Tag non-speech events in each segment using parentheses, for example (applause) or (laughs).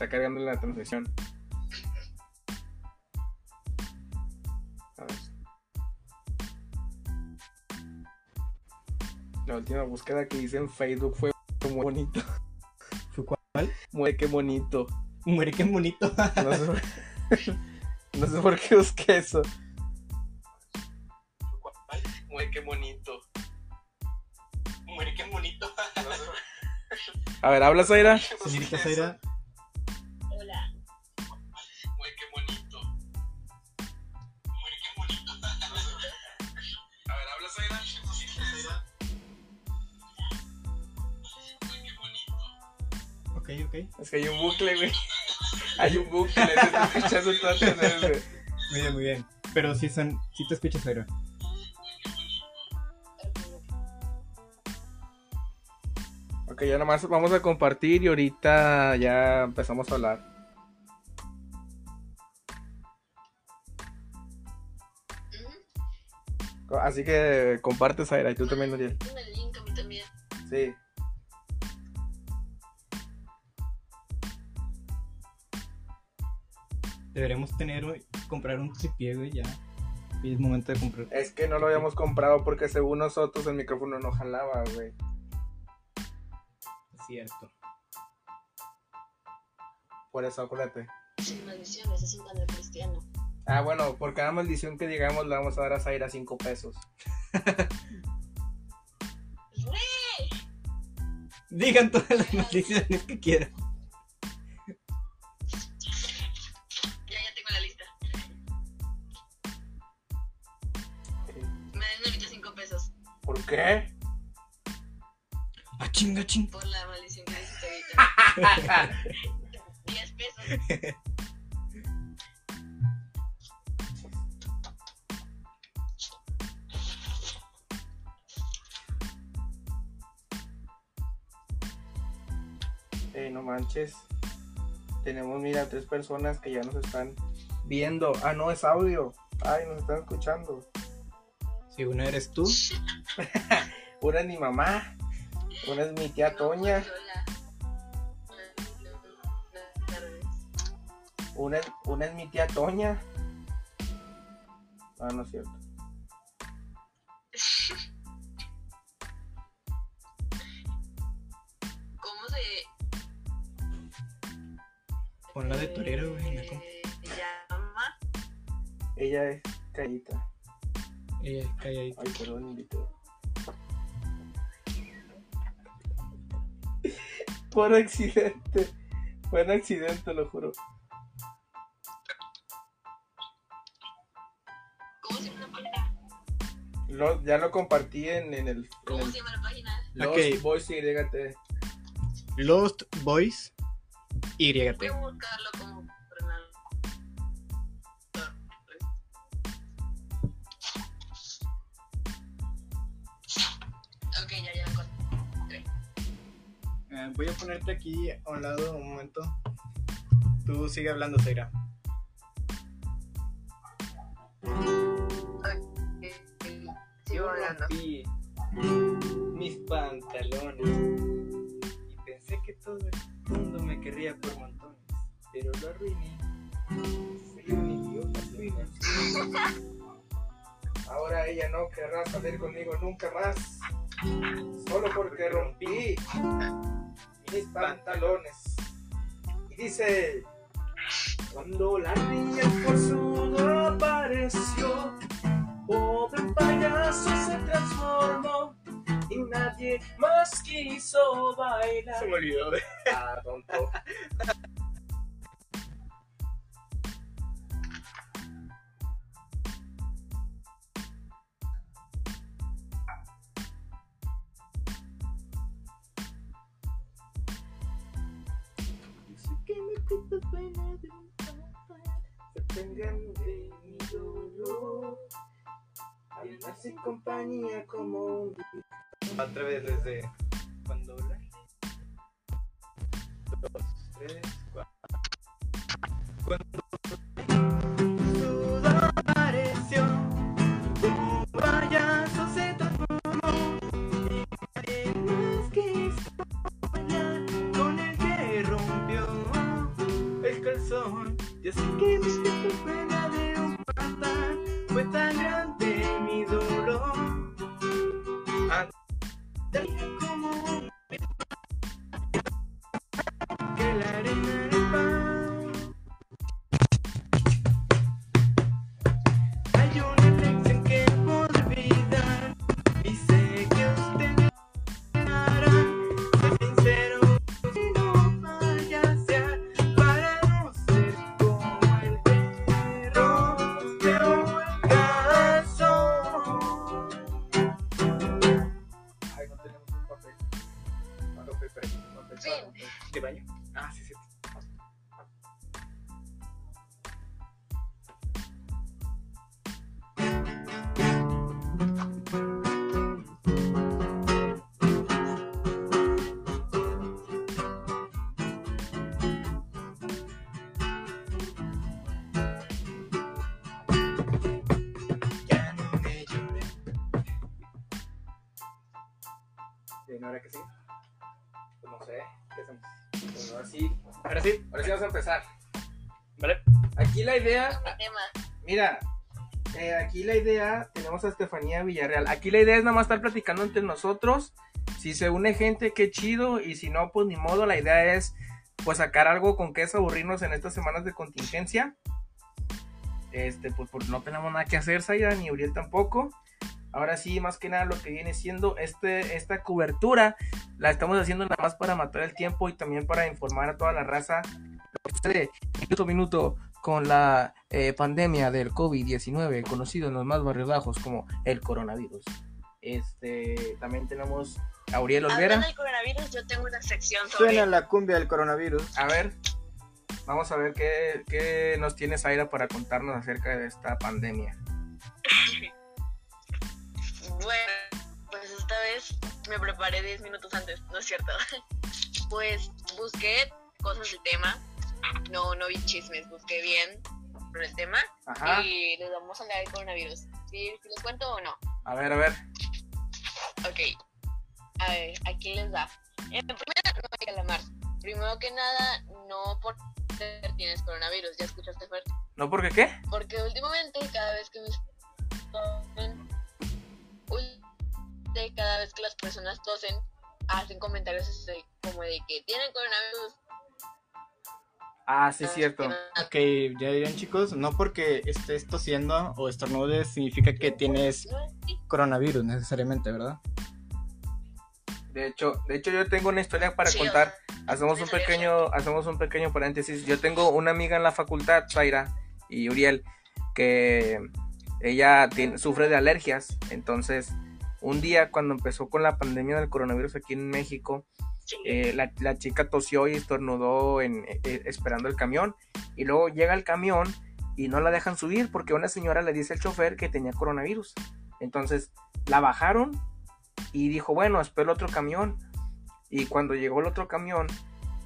Está cargando la transmisión. A ver. La última búsqueda que hice en Facebook fue muy bonito. ¿Fue cuál? Muere qué bonito. Muere qué bonito. No sé, por... no sé por qué busqué eso. Muere qué bonito. Muere qué bonito. A ver, ¿habla Zaira? Señorita Zaira, Hay un bucle, se está escuchando todo el güey. Muy bien, muy bien. Pero sí, son, sí te escuchas, Zaira. Ok, ya nomás vamos a compartir y ahorita ya empezamos a hablar. Así que comparte, Zaira, y tú también, Nuriel. Dame el link a mí también. Sí. Deberíamos tener, comprar un tripié, güey, ya. Y es momento de comprar. Es que no lo habíamos comprado porque según nosotros el micrófono no jalaba, güey. Es cierto. Por eso, acuérdate. Sin maldiciones, es un canal cristiano. Ah, bueno, por cada maldición que digamos le vamos a dar a Zaira 5 pesos. (laughs) Digan todas las maldiciones que quieran. Qué? Ah, chinga, chinga. por la maldición que ahorita. (laughs) 10 pesos. Eh, no manches. Tenemos, mira, tres personas que ya nos están viendo. Ah, no, es audio. Ay, nos están escuchando. Si una eres tú, (laughs) (laughs) Una es mi mamá. Una es mi tía Toña. Hola. Buenas tardes. Una es, una es mi tía Toña. Ah, no es cierto. (laughs) ¿Cómo se pon la de torero, güey. en la eh, llama? Ella es Callita. Ella es calladita. Ay, perdón, invitado. Por accidente. Fue un accidente, lo juro. ¿Cómo se llama la página? Lo- ya lo compartí en, en el, en ¿Cómo el se llama la página? Lost Ok. Boys YT. Lost Boys YT. Voy a buscarlo como Eh, voy a ponerte aquí a un lado un momento. Tú sigue hablando, Zaira. Sigo hablando. rompí mis pantalones y pensé que todo el mundo me querría por montones, pero lo arruiné. Soy un idiota, soy una Ahora ella no querrá salir conmigo nunca más. Solo porque rompí mis pantalones. Y dice: Cuando la niña por su apareció, pobre payaso se transformó. Y nadie más quiso bailar. Se me olvidó de... Ah, tonto. (laughs) un papá, se tengan de mi dolor. En compañía como Otra desde... Cuando la... Dos, tres, cuatro... Cuando... corazón. Ya sé que mi pena de un pata fue tan grande. ¿Ahora que sí? Pues no sé, ¿qué hacemos? Bueno, ahora sí, Ahora sí, ahora sí vamos a empezar. vale. Aquí la idea, mira, eh, aquí la idea, tenemos a Estefanía Villarreal. Aquí la idea es nada más estar platicando entre nosotros. Si se une gente, qué chido. Y si no, pues ni modo. La idea es pues sacar algo con que es aburrirnos en estas semanas de contingencia. Este, pues, pues no tenemos nada que hacer, Zaira, ni Uriel tampoco. Ahora sí, más que nada lo que viene siendo este, esta cobertura, la estamos haciendo nada más para matar el tiempo y también para informar a toda la raza lo que sucede minuto a minuto con la eh, pandemia del COVID-19, conocido en los más barrios bajos como el coronavirus. Este, también tenemos a Uriel Olvera. Hablando del coronavirus, yo tengo una sección sobre Suena la cumbia del coronavirus. A ver, vamos a ver qué, qué nos tiene Zaira para contarnos acerca de esta pandemia. (laughs) Bueno, pues esta vez me preparé 10 minutos antes, ¿no es cierto? (laughs) Pues busqué cosas del tema. No, no vi chismes, busqué bien sobre el tema. Ajá, Y les vamos a hablar del coronavirus. ¿Sí, sí les cuento o no? a ver, a ver. Ok. A ver, aquí les da. En primera, no hay calamar. Primero que nada, no por ser tienes coronavirus. ¿Ya escuchaste fuerte? ¿No porque qué? Porque últimamente cada vez que me ul- cada vez que las personas tosen, hacen comentarios así como de que tienen coronavirus. Ah, sí, es cierto. Ok, ya dirán chicos, no porque estés tosiendo o estornudes significa que tienes No coronavirus necesariamente, ¿verdad? De hecho, de hecho yo tengo una historia para Sí, contar. Hacemos un pequeño, hacemos un pequeño paréntesis. Yo tengo una amiga en la facultad, Zaira y Uriel, que ella tiene- sufre de alergias. Entonces, un día cuando empezó con la pandemia del coronavirus aquí en México, eh, la, la chica tosió y estornudó en, eh, eh, esperando el camión. Y luego llega el camión y no la dejan subir porque una señora le dice al chofer que tenía coronavirus. Entonces la bajaron y dijo, bueno, espero otro camión. Y cuando llegó el otro camión,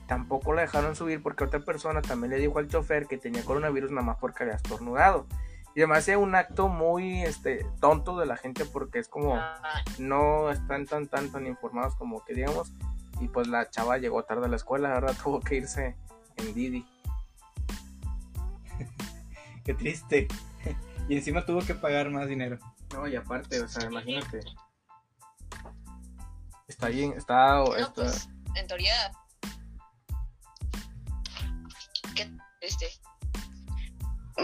tampoco la dejaron subir porque otra persona también le dijo al chofer que tenía coronavirus nada más porque había estornudado. Y además es un acto muy este, tonto de la gente porque es como no están tan tan tan informados como que digamos y pues la chava llegó tarde a la escuela ahora (laughs) tuvo que irse en Didi Qué triste. Y encima tuvo que pagar más dinero. no y aparte o sea imagínate está bien está, no, está- pues, en teoría. Qué triste.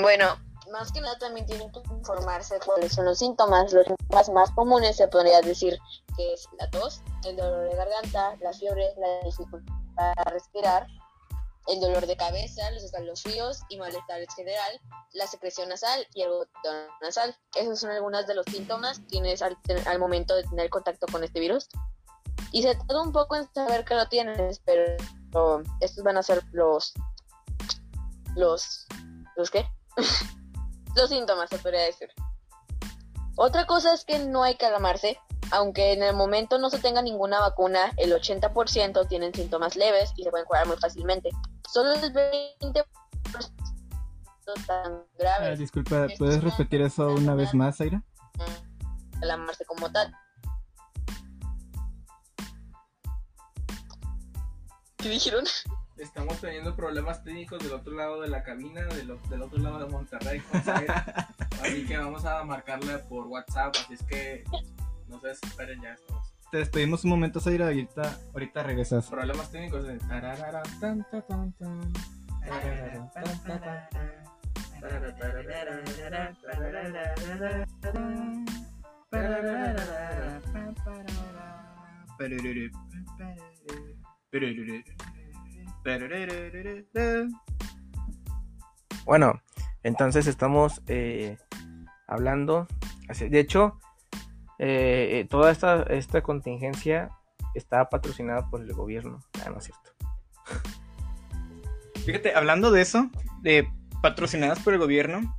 Bueno, más que nada también tienen que informarse cuáles son los síntomas. Los síntomas más comunes se podría decir que es la tos, el dolor de garganta, la fiebre, la dificultad para respirar, el dolor de cabeza, los escalofríos y malestar en general, la secreción nasal y el botón nasal. Esos son algunos de los síntomas que tienes al, momento de tener contacto con este virus. Y se tarda un poco en saber que lo tienes, pero estos van a ser los los los qué? (laughs) los síntomas se podría decir. Otra cosa es que no hay que alarmarse, aunque en el momento no se tenga ninguna vacuna, el 80% tienen síntomas leves y se pueden curar muy fácilmente. Solo el 20% tan Ah, graves disculpa, ¿puedes repetir eso una vez más, Aira? alarmarse como tal. ¿Qué dijeron? Estamos teniendo problemas técnicos del otro lado de la cabina del, del otro lado de Monterrey (laughs) así que vamos a marcarle por WhatsApp así es que no se desesperen ya estamos. Te despedimos un momento, Zaira, ahorita, ahorita regresas. problemas técnicos de Bueno, entonces estamos eh, hablando. De hecho, eh, eh, toda esta, esta contingencia está patrocinada por el gobierno. Ah, no es cierto. (laughs) Fíjate, hablando de eso, de patrocinadas por el gobierno,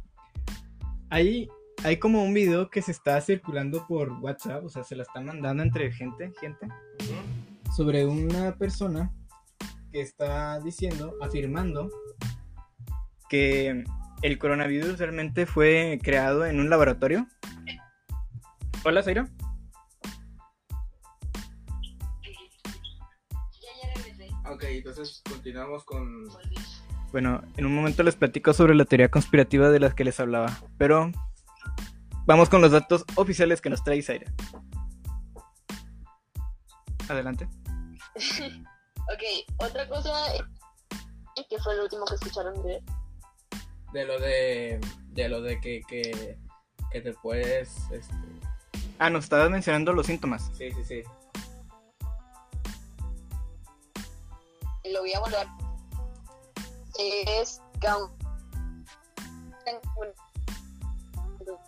hay, hay como un video que se está circulando por WhatsApp, o sea, se la están mandando entre gente, gente, sobre una persona que está diciendo, afirmando que el coronavirus realmente fue creado en un laboratorio. Hola, Zairo. Ok, entonces continuamos con... Bueno, en un momento les platico sobre la teoría conspirativa de las que les hablaba, pero vamos con los datos oficiales que nos trae Zaira. Adelante. (laughs) Ok, otra cosa es que fue el último que escucharon de De lo de... De lo de que... que, que te puedes... Este... Ah, nos estabas mencionando los síntomas. Sí, sí, sí. lo voy a volver es que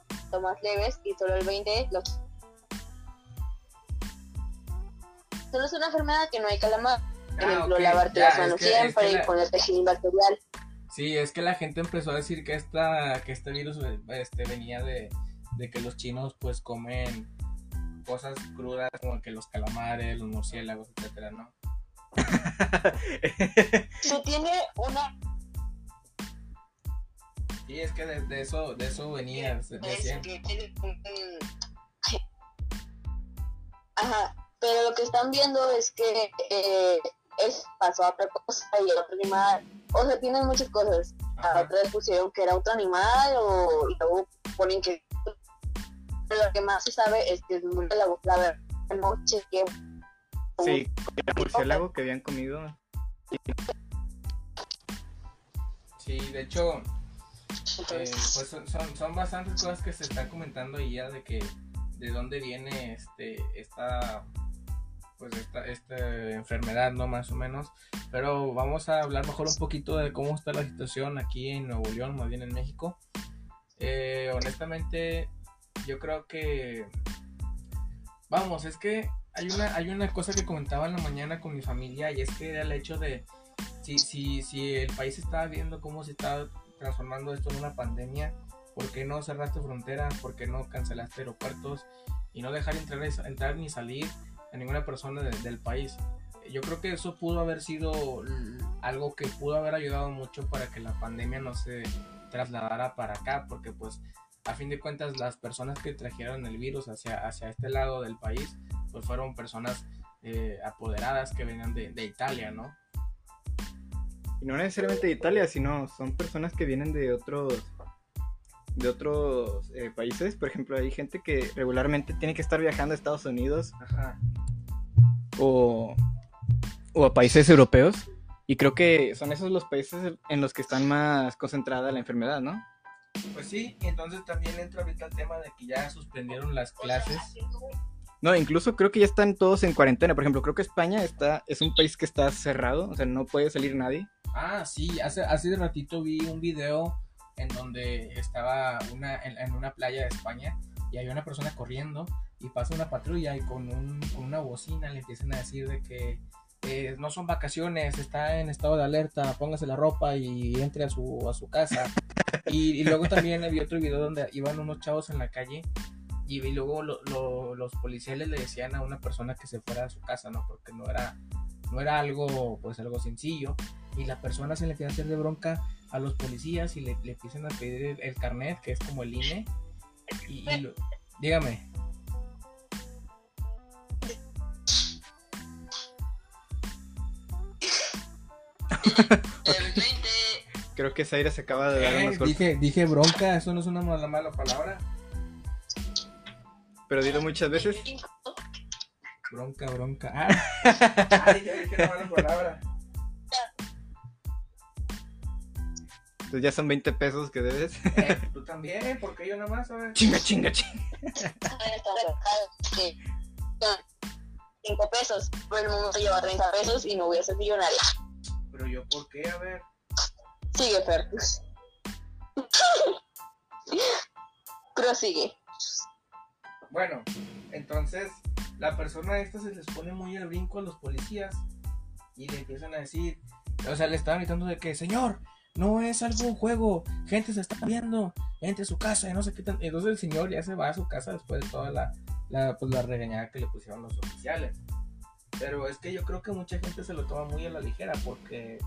síntomas leves y solo el 20 los solo es una enfermedad que no hay que alarmar por Ah, ejemplo lavarte ya, las es manos es siempre que la- y ponerte gel bacterial Sí, es que la gente empezó a decir que esta, que este virus este, venía de, de que los chinos pues comen cosas crudas como que los calamares, los murciélagos, etcétera, ¿no? (laughs) se tiene una Y es que de, de eso, de eso venía, se- decían. Ajá, pero lo que están viendo es que eh, es pasó a otra cosa y a otro animal. O sea, tienen muchas cosas. A otra vez pusieron que era otro animal o y luego ponen que... Pero lo que más se sabe es que es muy la, la verdad, no chequeé. Sí, el murciélago que habían comido. Sí, de hecho, eh, pues son, son, son bastantes cosas que se están comentando ahí ya de que de dónde viene este esta pues esta, esta enfermedad no más o menos pero vamos a hablar mejor un poquito de cómo está la situación aquí en Nuevo León más bien en México Eh, honestamente yo creo que vamos es que hay una hay una cosa que comentaba en la mañana con mi familia y es que era el hecho de si si si el país estaba viendo cómo se está transformando esto en una pandemia ¿Por qué no cerraste fronteras? ¿Por qué no cancelaste aeropuertos? Y no dejar entrar, entrar ni salir a ninguna persona de- del país. Yo creo que eso pudo haber sido algo que pudo haber ayudado mucho para que la pandemia no se trasladara para acá, porque pues a fin de cuentas las personas que trajeron el virus hacia, hacia este lado del país, pues fueron personas eh, apoderadas que venían de, de Italia, ¿no? Y no necesariamente de Italia, sino son personas que vienen de otros de otros eh, países. Por ejemplo, hay gente que regularmente tiene que estar viajando a Estados Unidos Ajá. O, o a países europeos. Y creo que son esos los países en los que están más concentrada la enfermedad, ¿no? Pues sí, entonces también entra ahorita el tema de que ya suspendieron las clases. No, incluso creo que ya están todos en cuarentena. Por ejemplo, creo que España está, es un país que está cerrado, o sea, no puede salir nadie. Ah, sí, hace, hace de ratito vi un video en donde estaba una, en, en una playa de España y había una persona corriendo y pasa una patrulla y con, un, con una bocina le empiezan a decir de que eh, no son vacaciones, está en estado de alerta, póngase la ropa y entre a su, a su casa. Y, luego también vi otro video donde iban unos chavos en la calle y, luego lo- lo- los policiales le decían a una persona que se fuera a su casa, ¿no? Porque no era, no era algo, pues algo sencillo. Y la persona se le empieza a hacer de bronca a los policías y le, le empiezan a pedir el, carnet, que es como el INE. Y, y dígame. (laughs) el 20 Creo que Zaira se acaba de dar Eh, unos golpes. dije, dije bronca, eso no es una mala, mala palabra. Pero dilo muchas veces. Bronca, bronca. (laughs) Ah, Ay, ya dije una mala palabra. Entonces ya son 20 pesos que debes. Eh, tú también, porque yo nada más, ¿sabes? chinga, chinga, chinga. (laughs) Sí. 5 pesos. Por el momento lleva 30 pesos y no voy a ser millonaria. Pero yo, ¿por qué? A ver. Sigue, Fer. (laughs) Prosigue. Bueno, entonces la persona esta se les pone muy al brinco a los policías y le empiezan a decir, o sea, le estaban gritando de que, señor, no es algo un juego, gente se está viendo, entre su casa y no sé qué tan... Entonces el señor ya se va a su casa después de toda la, la, pues, la regañada que le pusieron los oficiales. Pero es que yo creo que mucha gente se lo toma muy a la ligera porque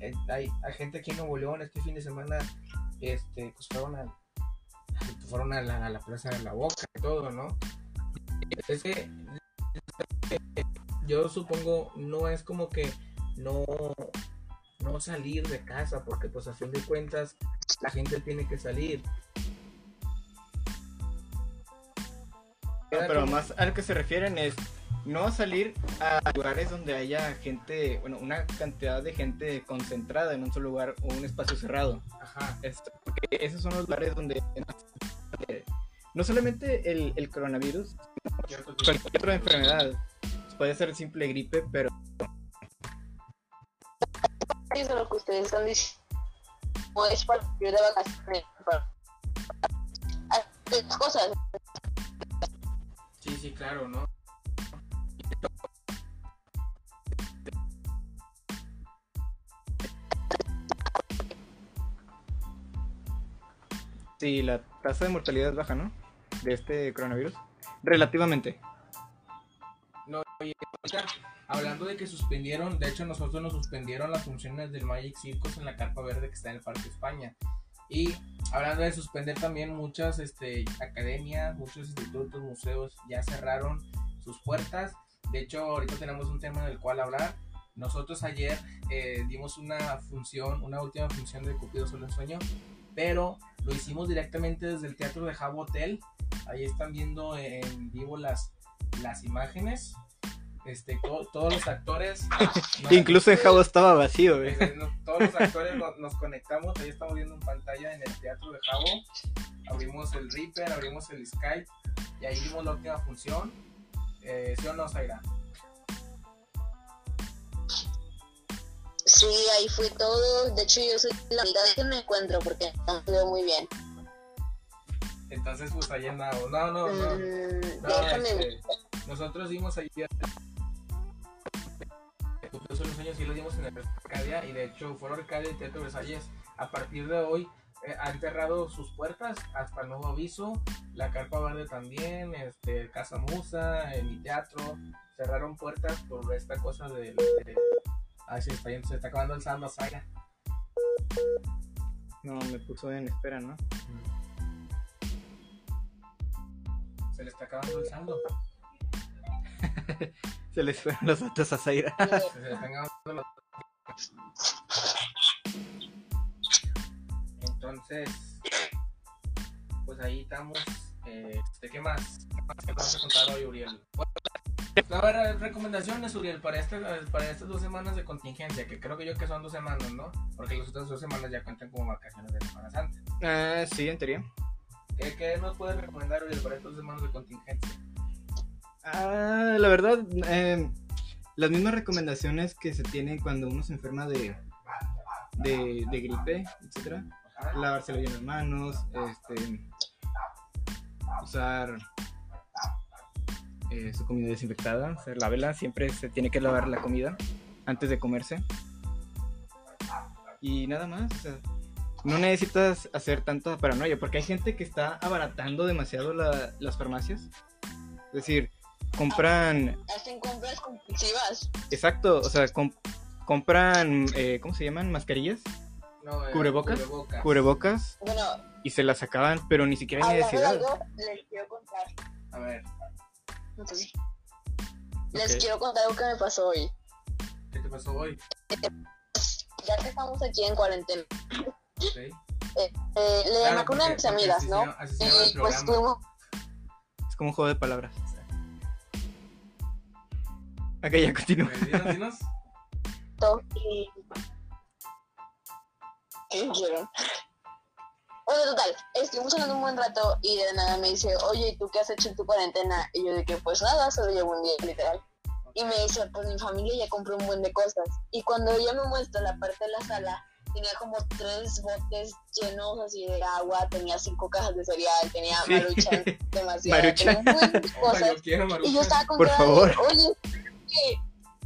eh, hay, gente aquí en Nuevo León este fin de semana, este, pues fueron a, fueron a la, plaza de la boca y todo, ¿no? Es que yo supongo no es como que no, no salir de casa, porque pues a fin de cuentas la gente tiene que salir. Pero más al que se refieren es no salir a lugares donde haya gente, bueno, una cantidad de gente concentrada en un solo lugar o un espacio cerrado. Ajá. Este, porque esos son los lugares donde eh, no solamente el, el coronavirus, cualquier otra enfermedad. Puede ser simple gripe, pero Eso es lo que ustedes están diciendo. No es para ir de vacaciones. Para hacer cosas. Sí, sí, claro, ¿no? Sí, la tasa de mortalidad es baja, ¿no? De este coronavirus. Relativamente. No, oye, ahorita, hablando de que suspendieron, de hecho nosotros nos suspendieron las funciones del Magic Circus en la carpa verde que está en el Parque España. Y hablando de suspender también muchas este, academias, muchos institutos, museos ya cerraron sus puertas. De hecho, ahorita tenemos un tema del cual hablar. Nosotros ayer eh, dimos una función, una última función de Cupido Solo en Sueño, pero lo hicimos directamente desde el Teatro de Jabo Hotel. Ahí están viendo en vivo las, las imágenes. Este, to- todos los actores. no- (laughs) Incluso en Jabo estaba vacío, eh, todos los actores nos, nos conectamos. Ahí estamos viendo en pantalla en el Teatro de Jabo. Abrimos el Reaper, abrimos el Skype y ahí vimos la última función. Eh, ¿Sí o no, Zaira? Sí, ahí fue todo. De hecho, yo soy la única que me encuentro porque no me veo muy bien. Entonces, pues ahí andamos. No, no, no. Mm, No, déjame este, nosotros dimos ahí Solo en Sueño sí lo dimos en el Arcadia y de hecho Foro Arcadia y Teatro Versalles a partir de hoy eh, han cerrado sus puertas hasta nuevo aviso la Carpa Verde también este Casa Musa en mi teatro cerraron puertas por esta cosa de, de- ay se está, se está acabando el saldo Zaira No, me puso en espera, ¿no? se le está acabando el saldo (laughs) Se les fueron los datos a Zaira. (laughs) se le están acabando los- entonces pues ahí estamos eh, ¿de qué más? ¿Qué más te vas a contar hoy Uriel? Bueno, a ver, recomendaciones Uriel para, este, para estas dos semanas de contingencia que creo que yo que son dos semanas ¿no? porque las otras dos semanas ya cuentan como vacaciones de Semana Santa Ah, sí, en teoría. ¿qué, qué nos puedes recomendar Uriel para estas dos semanas de contingencia? Ah, la verdad, eh, las mismas recomendaciones que se tienen cuando uno se enferma de, de, de gripe, etcétera. Lavarse bien las manos, este, usar eh, su comida desinfectada, o sea, lávela, siempre se tiene que lavar la comida antes de comerse. Y nada más, o sea, no necesitas hacer tanta paranoia, porque hay gente que está abaratando demasiado la- las farmacias. Es decir, compran hacen compras compulsivas. Exacto, o sea, com- compran, eh, ¿cómo se llaman? Mascarillas, No, eh, ¿Cubrebocas? cubrebocas. cubrebocas, Bueno, y se las acaban, pero ni siquiera hay necesidad. les quiero contar. a ver Entonces, les quiero contar algo que me pasó hoy. ¿qué te pasó hoy? Ya que estamos aquí en cuarentena, ¿Sí? eh, eh, le llamé con una de mis amigas, ¿no? Y pues fuimos Es como un juego de palabras. Ok, ya continúa. Dinos, dinos. (laughs) y... ¿Qué quieren? Bueno, total, estuvimos hablando un buen rato y de nada me dice, oye, ¿y tú qué has hecho en tu cuarentena? Y yo de que, pues nada, solo llevo un día, literal. Y me dice, pues mi familia ya compró un buen de cosas. Y cuando ella me muestra la parte de la sala, tenía como tres botes llenos así de agua, tenía cinco cajas de cereal, tenía Sí. maruchan (laughs) demasiado, Maruchan. tenía un buen de (laughs) Opa, cosas. yo quiero Y yo estaba con Por cara de, favor. oye, ¿qué?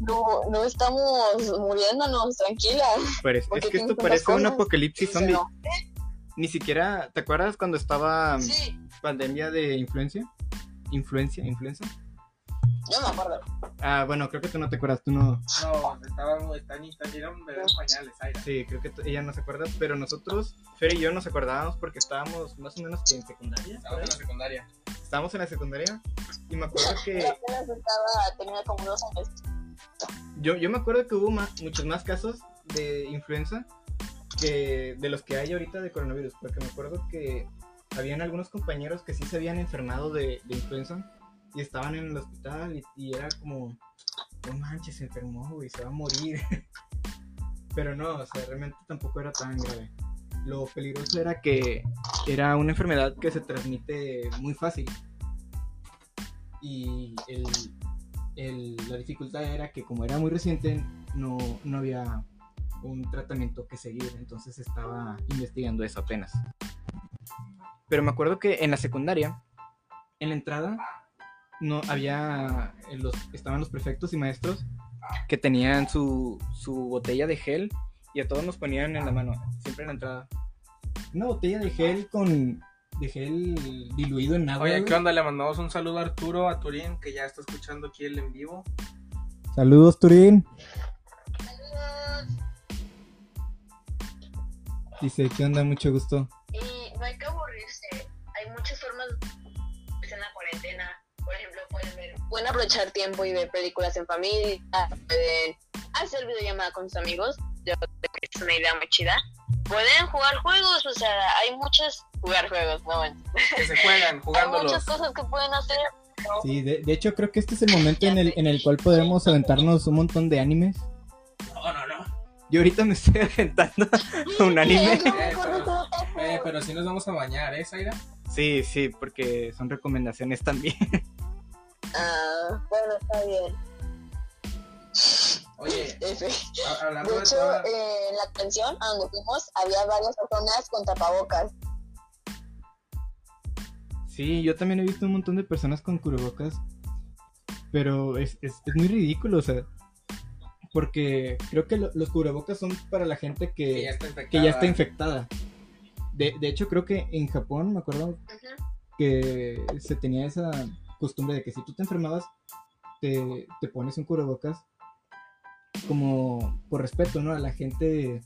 no, no estamos muriéndonos, tranquila. Pero es, que esto parece un apocalipsis zombie. no. Ni siquiera, ¿te acuerdas cuando estaba Sí, pandemia de influencia? ¿Influencia? ¿Influenza? yo me acuerdo. Ah, bueno, creo que tú no te acuerdas, tú no. No, estaba muy tan y tan era un bebé en pañales, Aira. Sí, creo que ella no se acuerda, pero nosotros, Fer y yo nos acordábamos porque estábamos más o menos que en secundaria. Estaba en la secundaria. Estábamos en la secundaria y me acuerdo que apenas estaba, tenía como dos años. Yo, yo me acuerdo que hubo más, muchos más casos de influenza de los que hay ahorita de coronavirus, porque me acuerdo que habían algunos compañeros que sí se habían enfermado de, influenza y estaban en el hospital y, era como, no manches, se enfermó, güey, se va a morir. (laughs) Pero no, o sea, realmente tampoco era tan grave. Lo peligroso era que era una enfermedad que se transmite muy fácil. Y el- la dificultad era que como era muy reciente, no, no había un tratamiento que seguir, entonces estaba investigando eso apenas. Pero me acuerdo que en la secundaria, en la entrada, no había eh, los, estaban los prefectos y maestros que tenían su, su botella de gel y a todos nos ponían en la mano, siempre en la entrada. Una botella de gel con de gel diluido en agua. Oye. ¿qué onda? Le mandamos un saludo a Arturo, a Turín, que ya está escuchando aquí el en vivo. Saludos, Turín. Dice, ¿qué onda? Mucho gusto. Y no hay que aburrirse. Hay muchas formas de en la cuarentena. Por ejemplo, pueden ver, pueden aprovechar tiempo y ver películas en familia, pueden hacer videollamada con sus amigos. Yo creo que es una idea muy chida. Pueden jugar juegos, o sea, hay muchas jugar juegos, no bueno. Que se juegan (laughs) Hay muchas cosas que pueden hacer. Sí, de, de hecho creo que este es el momento en el, en el cual podremos aventarnos un montón de animes. Yo ahorita me estoy (laughs) aventando un anime. Eh, pero, eh, pero sí nos vamos a bañar, ¿eh, Zaira? Sí, sí, porque son recomendaciones también. Ah, bueno, está bien. Oye, F. a- hablando De de hecho, toda- eh, en la canción a donde fuimos había varias personas con tapabocas. Sí, yo también he visto un montón de personas con cubrebocas. Pero es, es, es muy ridículo, o sea. Porque creo que lo- los cubrebocas son para la gente que ya que, está infectada. que ya está infectada. De, de hecho, creo que en Japón, me acuerdo que se tenía esa costumbre de que si tú te enfermabas, te, te pones un cubrebocas como por respeto, ¿no? A la gente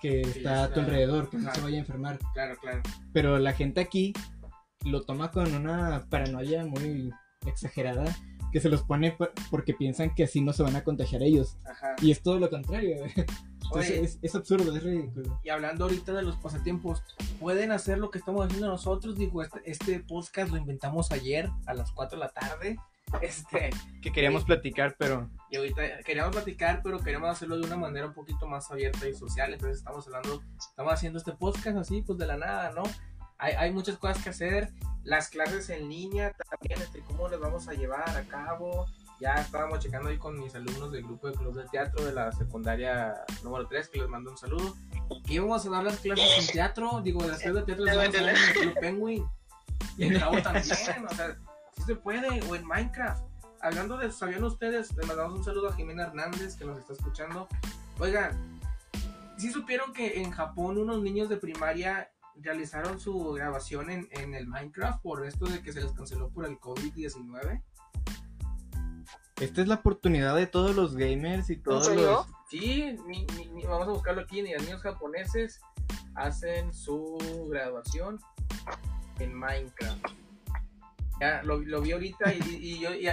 que Sí, está a tu alrededor, que no se vaya a enfermar. Claro, claro. Pero la gente aquí lo toma con una paranoia muy exagerada, que se los pone por- porque piensan que así no se van a contagiar ellos. Ajá. Y es todo lo contrario. Entonces Oye, es, es absurdo, es ridículo. y hablando ahorita de los pasatiempos, pueden hacer lo que estamos haciendo nosotros. Digo, este, este podcast lo inventamos ayer a las 4 de la tarde. (laughs) Este, Que queríamos platicar, pero y ahorita queríamos platicar, pero queremos hacerlo de una manera un poquito más abierta y social. Entonces estamos hablando, estamos haciendo este podcast así, pues de la nada, ¿no? Hay, hay muchas cosas que hacer. Las clases en línea también, este, cómo las vamos a llevar a cabo. Ya estábamos checando ahí con mis alumnos del grupo de club de teatro de la secundaria número 3, que les mando un saludo. Que íbamos a dar las clases en teatro, digo, las clases de teatro las vamos a dar en el Club Penguin. Y en Bravo también, o sea, sí se puede, o en Minecraft. Hablando de, ¿sabían ustedes? Le mandamos un saludo a Jimena Hernández que nos está escuchando. Oigan, ¿sí supieron que en Japón unos niños de primaria realizaron su grabación en, en el Minecraft por esto de que se les canceló por el COVID-19? esta es la oportunidad de todos los gamers y todos los... Sí, ni- ni- ni- vamos a buscarlo aquí. Ni los niños japoneses hacen su graduación en Minecraft. Ya lo, lo vi ahorita y, y yo y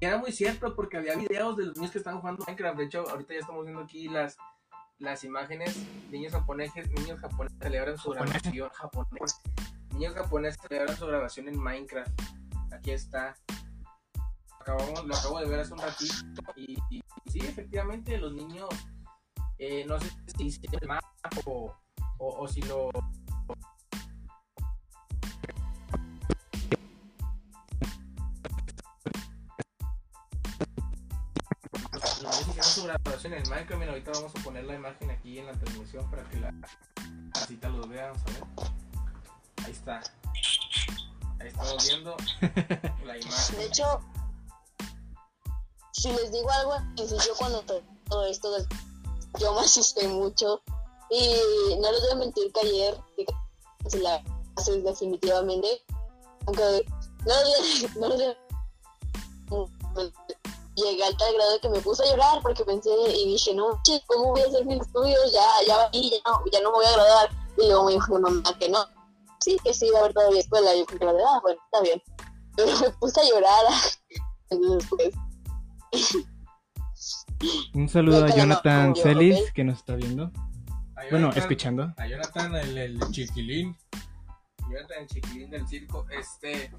era muy cierto porque había videos de los niños que estaban jugando Minecraft. De hecho, ahorita ya estamos viendo aquí las las imágenes. Niños japoneses, niños japoneses celebran su graduación japonés. Niños japoneses celebran su graduación en Minecraft. Aquí está. Acabamos, lo acabo de ver hace un ratito y, y sí, efectivamente, los niños, eh, no sé si hicieron el mapa o, o, o si lo... su graduación en Minecraft, mira, ahorita vamos a poner la imagen aquí en la transmisión para que la casita los vea, vamos a ver. Ahí está. Ahí estamos viendo (laughs) la imagen. De hecho, si les digo algo, yo cuando to- todo esto, del- yo me asusté mucho. Y no les voy a mentir que ayer que cancelé clases definitivamente. Aunque no les voy (laughs) a- no les voy a- Llegué al tal grado de que me puse a llorar porque pensé y dije, no, che, ¿cómo voy a hacer mis estudios? Ya, ya, va aquí, ya, no, ya no me voy a graduar. Y luego me dijo mi mamá que no. Sí, que sí, va a haber todavía escuela. Y yo como que, ah, bueno, está bien (laughs) pero me puse a llorar (laughs) entonces pues (laughs) Un saludo a Jonathan yo, Celis que nos está viendo. A Bueno, Jonathan- escuchando. A Jonathan, el, el chiquilín. Jonathan, el chiquilín del circo. Este.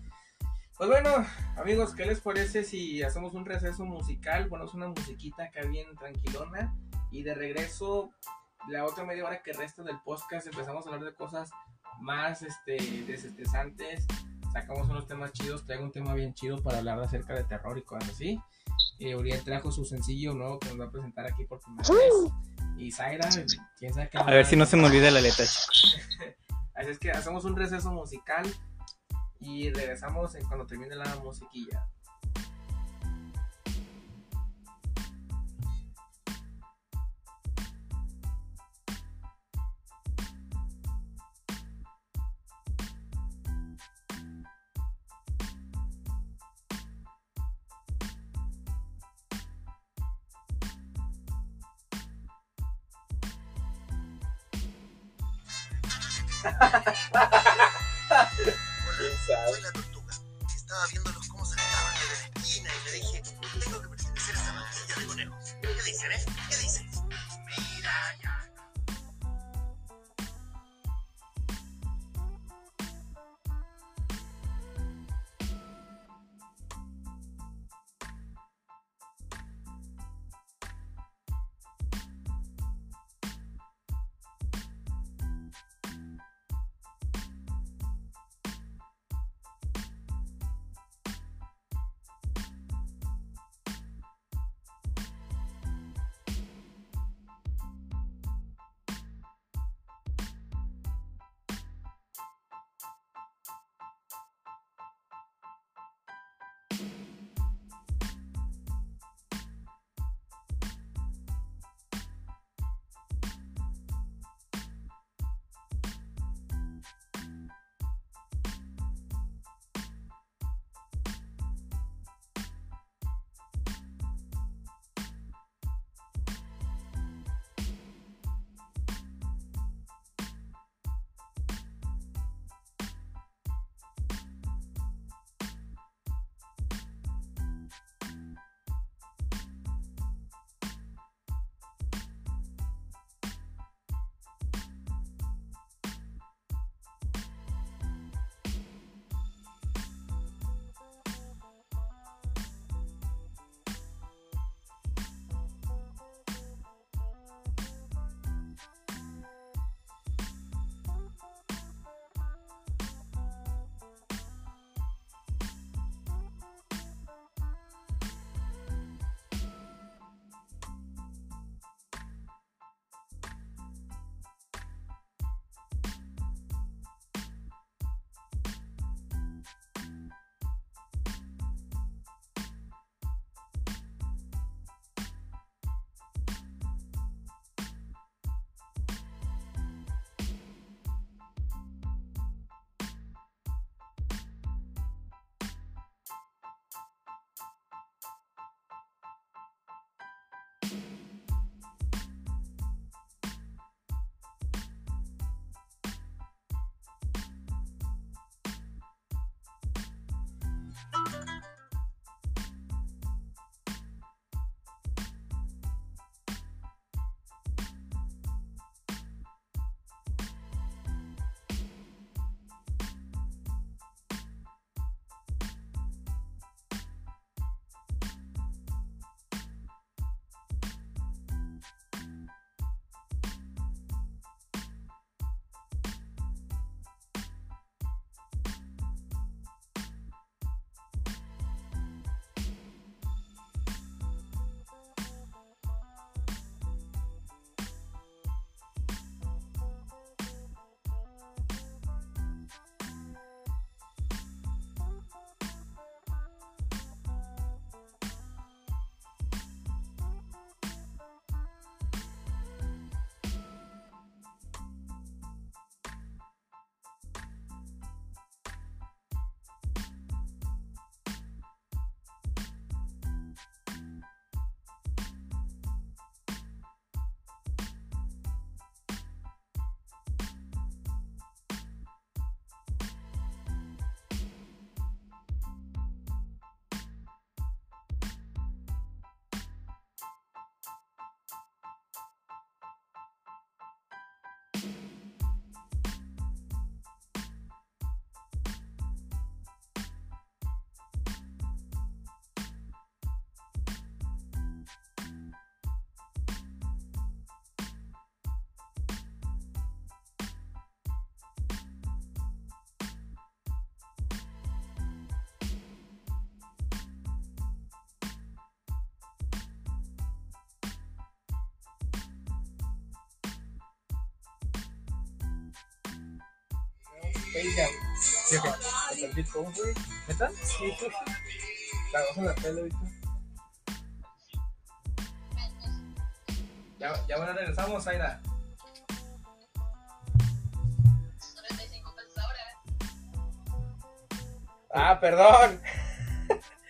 Pues bueno, amigos, ¿qué les parece si hacemos un receso musical? Ponemos una musiquita acá bien tranquilona. Y de regreso, la otra media hora que resta del podcast, empezamos a hablar de cosas más este, desestresantes. Sacamos unos temas chidos. Traigo un tema bien chido para hablar acerca de terror y cosas así. Eh, Uriel trajo su sencillo nuevo que nos va a presentar aquí por primera vez. Y Zaira, quién sabe qué A ver si no se me olvida la letra. (laughs) Así es que hacemos un receso musical y regresamos en cuando termine la musiquilla. (laughs) La tortuga. Estaba viéndolos cómo saltaban desde la esquina y le dije, tengo que pertenecer a esa manada de conejos. ¿Qué dicen, eh? Sí. La vas en la tele ahorita. Ya, ya bueno, regresamos, Aida. Ah, perdón.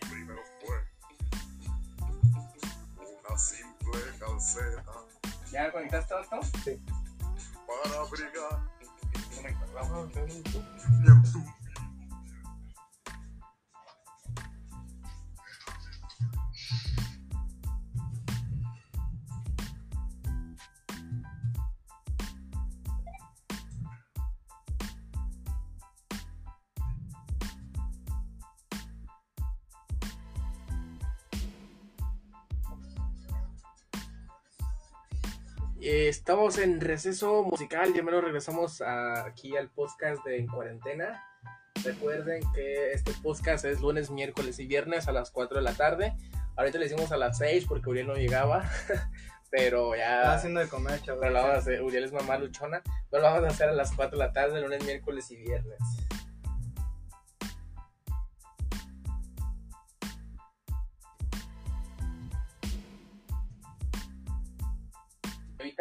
Primero fue una simple calceta ¿Ya conectaste esto? Sí. para abrigar No me Estamos en receso musical, ya me lo regresamos a- aquí al podcast de En Cuarentena. Recuerden que este podcast es lunes, miércoles y viernes a las 4 de la tarde. Ahorita le hicimos a las 6 porque Uriel no llegaba, (laughs) pero ya... haciendo de comer, chaval. Pero lo vamos a hacer, Uriel es mamá luchona, pero lo vamos a hacer a las 4 de la tarde, lunes, miércoles y viernes.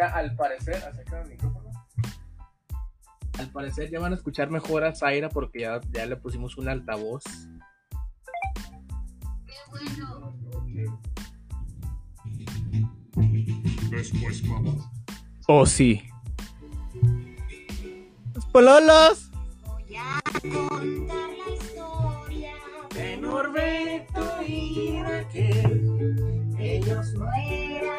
Al parecer, acerca del micrófono. Al parecer ya van a escuchar mejor a Zaira porque ya, ya le pusimos un altavoz. Después, mamá. Oh, sí. ¡Los pololos! Voy a contar la historia De Norberto y Raquel. Ellos no eran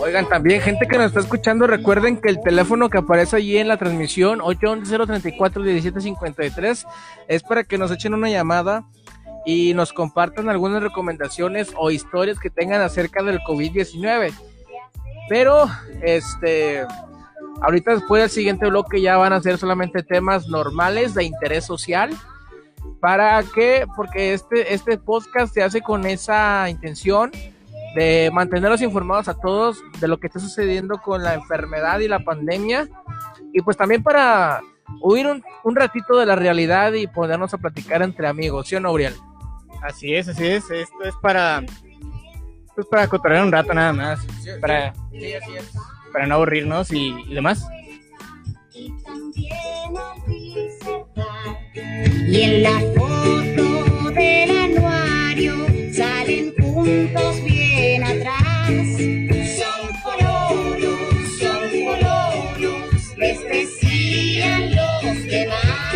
Oigan, también gente que nos está escuchando, recuerden que el teléfono que aparece allí en la transmisión, 811-034-1753, es para que nos echen una llamada y nos compartan algunas recomendaciones o historias que tengan acerca del COVID-19. Pero, este, ahorita después del siguiente bloque ya van a ser solamente temas normales de interés social. ¿Para qué? Porque este, este podcast se hace con esa intención de mantenerlos informados a todos de lo que está sucediendo con la enfermedad y la pandemia. Y pues también para huir un, un ratito de la realidad y ponernos a platicar entre amigos, ¿sí o no, Uriel? Así es, así es. Esto es para. Pues para cotorrear un rato nada más. Para, Sí, así es. para no aburrirnos y, y demás. Y también. Y en la foto del anuario salen juntos bien atrás. Son pololos, son pololos, les decían los demás.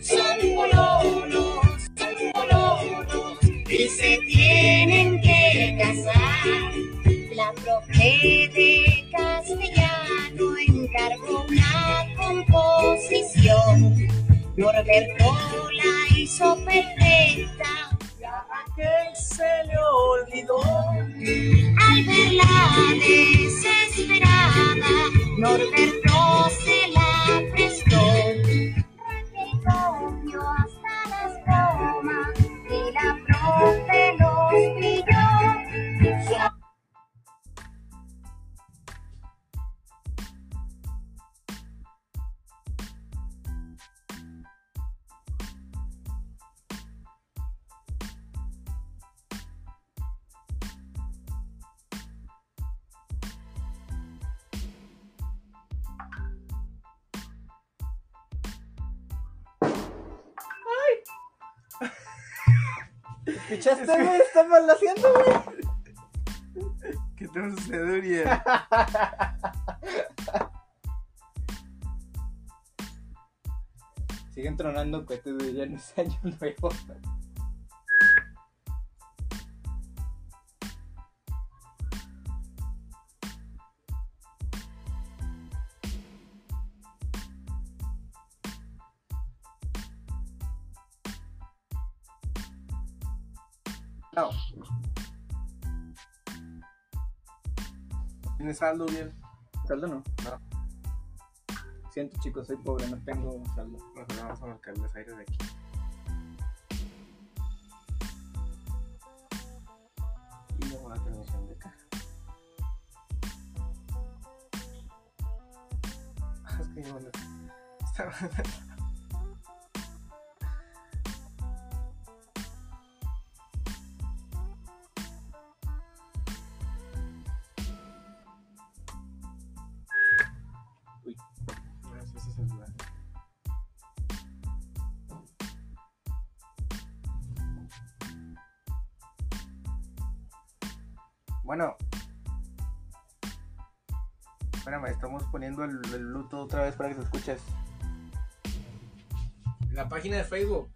Son pololos, son pololos, y se tienen que casar. La profe de castellano encargó una composición. Norberto la hizo perfecta. Que se le olvidó. Al verla desesperada, Norberto se la prestó. Raquel copió hasta las bromas y la profe los brilló. ¿Escuchaste, güey? Está mal haciendo, güey. (laughs) ¿Qué te sucede, Uriel? Siguen tronando cohetes de ya no es año nuevo. Saldo, Uriel? ¿Saldo no? No. Siento, chicos, soy pobre, no tengo saldo. Nos vamos a marcar los aires de aquí. Y luego la transmisión de acá. (laughs) que yo no- (laughs) poniendo el, el Bluetooth otra vez para que te escuches. La página de Facebook.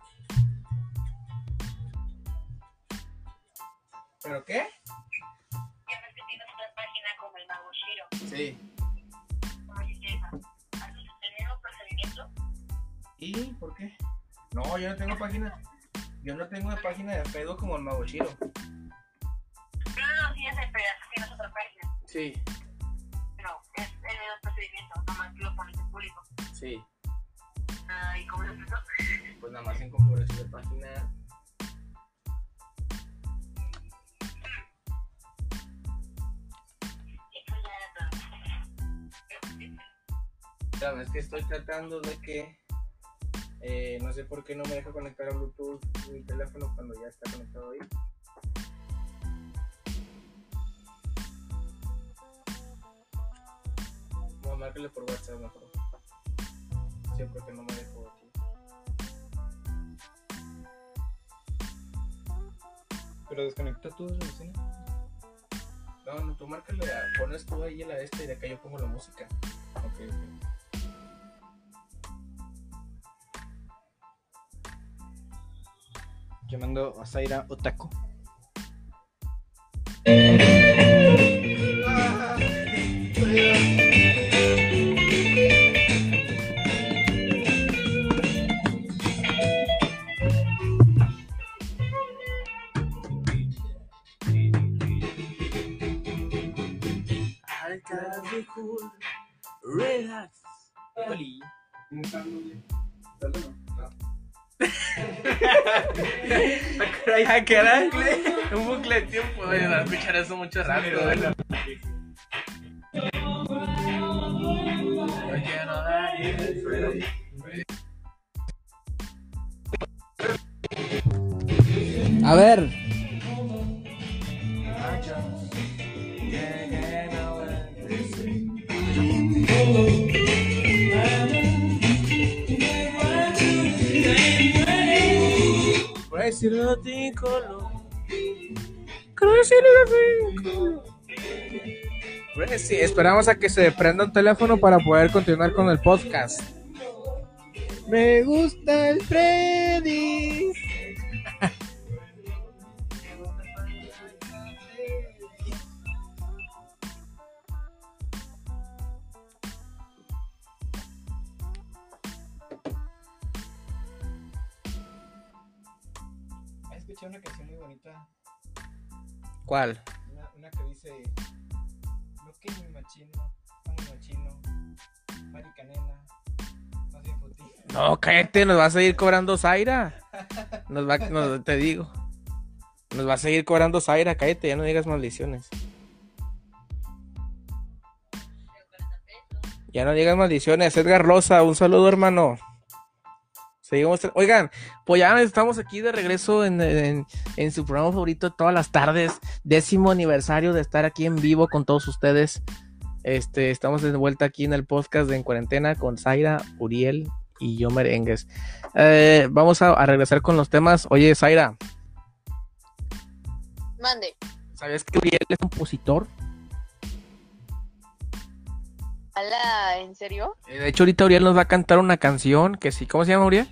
¿Pero qué? Ya ves que tienes una página como el Mago Shiro. Sí. ¿Cómo hiciste eso? ¿Haces el mismo procedimiento? ¿Y por qué? No, yo no tengo página. Yo no tengo una página de Facebook como el Mago Chiro. No, no, sí, es el pedazo, tienes otra página. Sí, es el mismo procedimiento, nomás que lo pones en público. sí. Ah, ¿Y cómo lo empezó? (laughs) Pues nada más en configuración de página. Espérame, es que estoy tratando de que. eh, no sé por qué no me deja conectar a Bluetooth mi teléfono cuando ya está conectado ahí. Marcarle por WhatsApp mejor. Sí, porque no me dejó aquí. Pero desconecta tú de la bocina. No, no, tú márcale, a- pones tú ahí la esta y de acá yo pongo la música. Ok, ok. Llamando a Zaira Otaku. I Ah, caray, un bucle. De tiempo, vas a escuchar eso mucho rato. A ver, Crazy Latin color. Latin color. Esperamos a que se prenda un teléfono para poder continuar con el podcast. Me gusta el Freddy. ¿Cuál? Una, una que dice: No que mi machino, machino, puti. No, cállate, nos va a seguir cobrando Zaira. Nos va, nos- te digo. Nos va a seguir cobrando Zaira, cállate, ya no digas maldiciones. Ya no digas maldiciones. Edgar Rosa, un saludo, hermano. Seguimos. Oigan, pues ya estamos aquí de regreso en, en- en su programa favorito todas las tardes. Décimo aniversario de estar aquí en vivo con todos ustedes. Este, estamos de vuelta aquí en el podcast de En Cuarentena con Zaira, Uriel y yo merengues. Eh, vamos a, a regresar con los temas. Oye, Zaira, Mande. ¿sabías que Uriel es compositor? Ala, ¿en serio? Eh, De hecho, ahorita Uriel nos va a cantar una canción que sí. ¿Cómo se llama Uriel?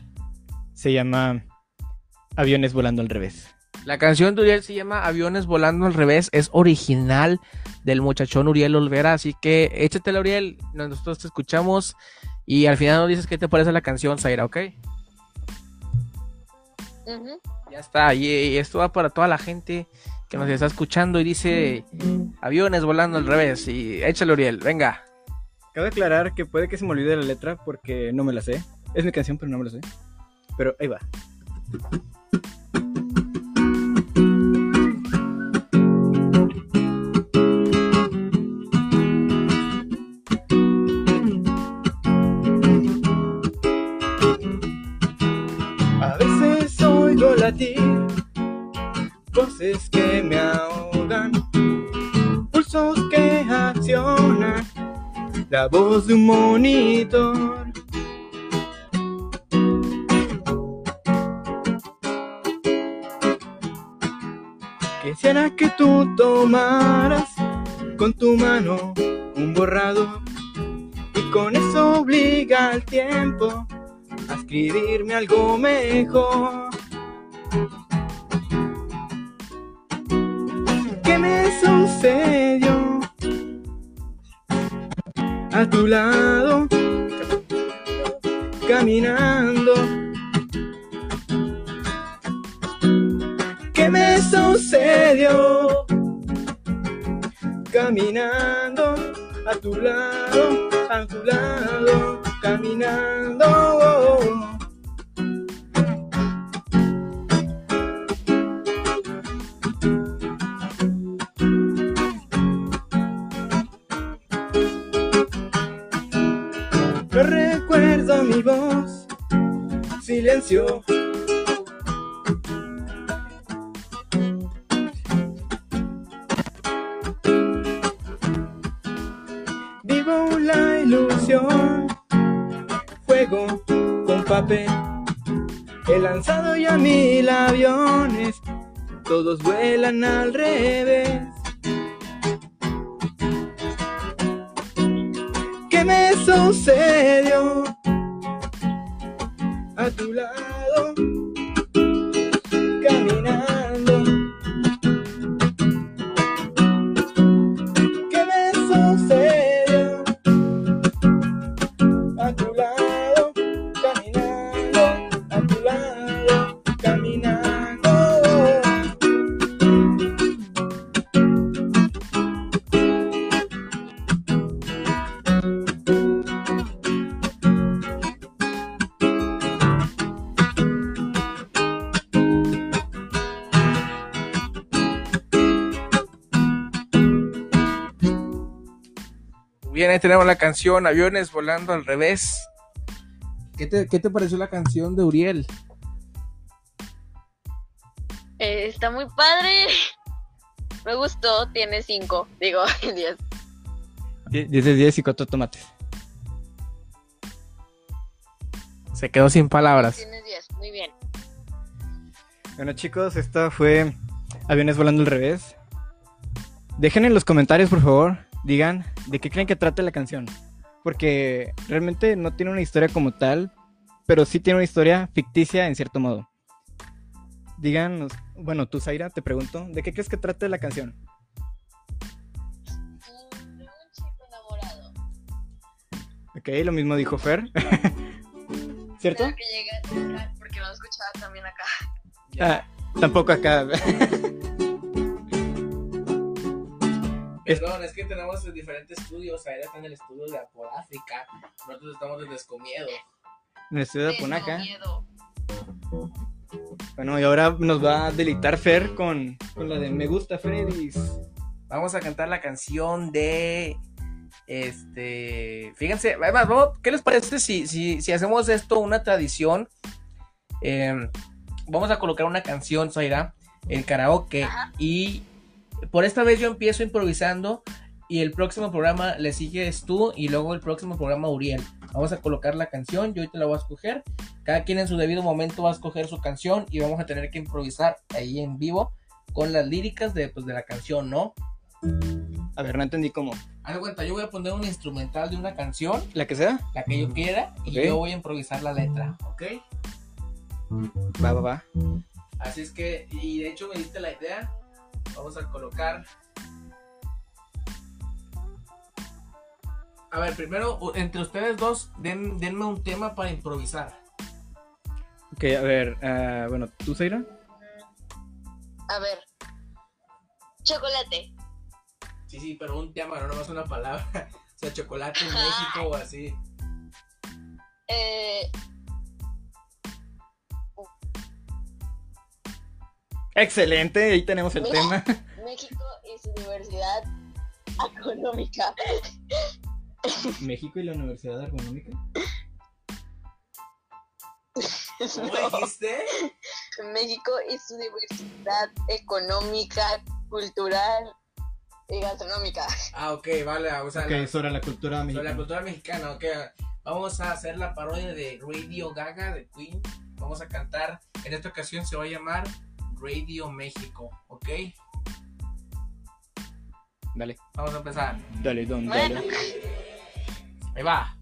Se llama Aviones volando al revés. La canción de Uriel se llama Aviones volando al revés. Es original del muchachón Uriel Olvera. Así que échatela, Uriel. Nosotros te escuchamos. Y al final nos dices qué te parece la canción, Zaira, ¿ok? Ujú. Ya está. Y, y esto va para toda la gente que nos está escuchando y dice aviones volando al revés. Y échale, Uriel. Venga. Cabe aclarar que puede que se me olvide la letra porque no me la sé. Es mi canción, pero no me la sé. Pero ahí va. A veces oigo latir voces que me ahogan, pulsos que accionan, la voz de un monito Quisiera que tú tomaras con tu mano un borrado y con eso obliga al tiempo a escribirme algo mejor. ¿Qué me sucedió? A tu lado, caminando. Sucedió? Caminando a tu lado, a tu lado, caminando. No recuerdo mi voz, silencio. He lanzado ya mil aviones, todos vuelan al revés. ¿Qué me sucedió? A tu lado, ahí tenemos la canción Aviones volando al revés. ¿Qué te, qué te pareció la canción de Uriel? Eh, está muy padre. (laughs) Me gustó, tiene 5, digo 10. 10 de 10 y 4 tomates. Se quedó sin palabras. Tienes 10, muy bien. Bueno chicos, esta fue Aviones volando al revés. Dejen en los comentarios, por favor, digan de qué creen que trate la canción. Porque realmente no tiene una historia como tal, pero sí tiene una historia ficticia en cierto modo. Díganos, bueno, tú Zaira, te pregunto, ¿de qué crees que trate la canción? De un chico enamorado. Ok, lo mismo dijo Fer. (laughs) ¿Cierto? Que a tocar, porque no escuchaba también acá. Ah, tampoco acá. (laughs) Perdón, es que tenemos diferentes estudios. Ahí está en el estudio de Apodáfrica. Nosotros estamos en Descomiedo. En el estudio de Tengo Ponaca. miedo. Bueno, y ahora nos va a deleitar Fer con, con la de Me gusta Freddy's. Vamos a cantar la canción de. Este. Fíjense, además, vamos- ¿qué les parece si, si, si hacemos esto una tradición? Eh, vamos a colocar una canción, Zaira, el karaoke. Ajá. Y por esta vez yo empiezo improvisando. Y el próximo programa le sigues tú. Y luego el próximo programa Uriel. Vamos a colocar la canción. Yo hoy te la voy a escoger. Cada quien en su debido momento va a escoger su canción. Y vamos a tener que improvisar ahí en vivo. Con las líricas de, pues, de la canción, ¿no? A ver, no entendí cómo. Haz cuenta, yo voy a poner un instrumental de una canción, ¿La que sea? la que yo quiera, y yo voy a improvisar la letra, ¿ok? Va, va, va. Así es que, y de hecho me diste la idea, vamos a colocar... A ver, primero, entre ustedes dos, den, denme un tema para improvisar. Ok, a ver, ah, bueno, ¿tú, Zaira? A ver. Chocolate. Sí, sí, pero un tema, no nomás una palabra. (laughs) O sea, chocolate en México o así. Eh, Excelente, ahí tenemos el Mira. tema. (laughs) México y su diversidad económica. México y la Universidad Ergonómica. (laughs) ¿Cómo No. dijiste? México y su diversidad económica, cultural y gastronómica. Ah, ok, vale. O sea, Ok, la- sobre la cultura sobre la mexicana. cultura mexicana, ok. Vamos a hacer la parodia de Radio Gaga de Queen. Vamos a cantar. En esta ocasión se va a llamar Radio México, ¿ok? Dale, Vamos a empezar. dale, don, Bueno. dale. Ahí va.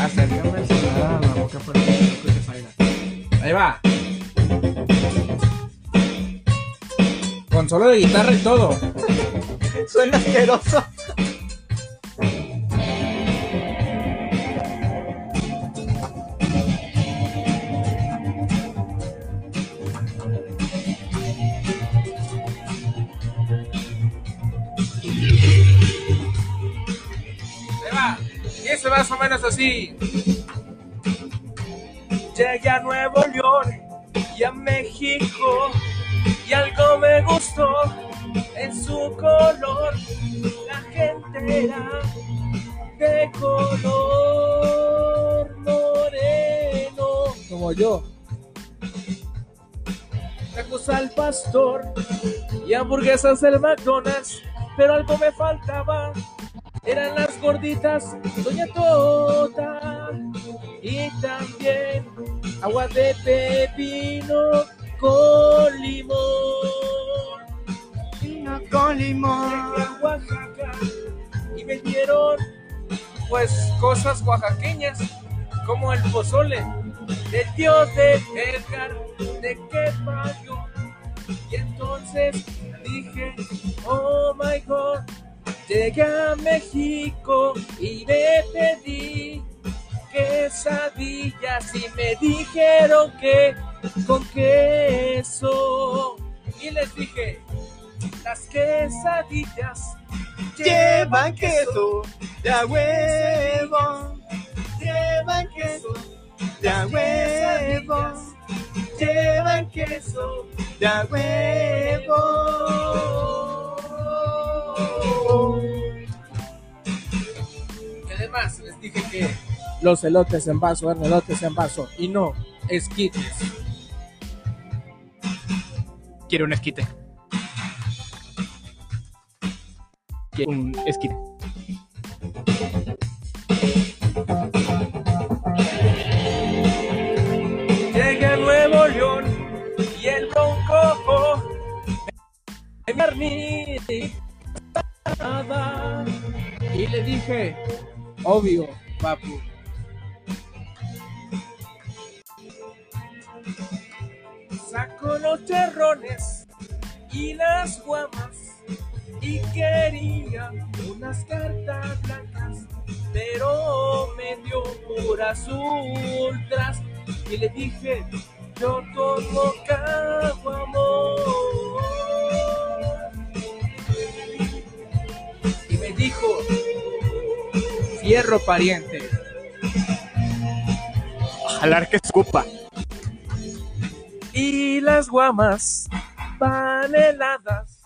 Acércame a la boca para que no escuches Zaira. Ahí va. Con solo de guitarra y todo. Suena asqueroso. Menos así. Llegué a Nuevo León y a México y algo me gustó en su color. La gente era de color moreno. Como yo. Tacos al pastor y hamburguesas del McDonald's, pero algo me faltaba. Eran las gorditas Doña Tota y también agua de pepino con limón. Vino con Llegué limón. a Oaxaca y me dieron pues cosas oaxaqueñas como el pozole del tío de Edgar de que falló y entonces dije oh my god llegué a México y me pedí quesadillas y me dijeron que con queso y les dije las quesadillas Llevan queso de a huevo. llevan queso, De a huevo. llevan queso, De a huevo. Dije que Los elotes en vaso eran elotes en vaso y no esquites. Quiero un esquite. Quiero un esquite. llegué a Nuevo León y el bronco me armí nada. Y le dije, obvio, papu. Saco los terrones y las guamas y quería unas cartas blancas, pero me dio puras ultras y le dije yo tomo caguamón. Y me dijo Fierro pariente. Jalar que escupa. Y las guamas van heladas.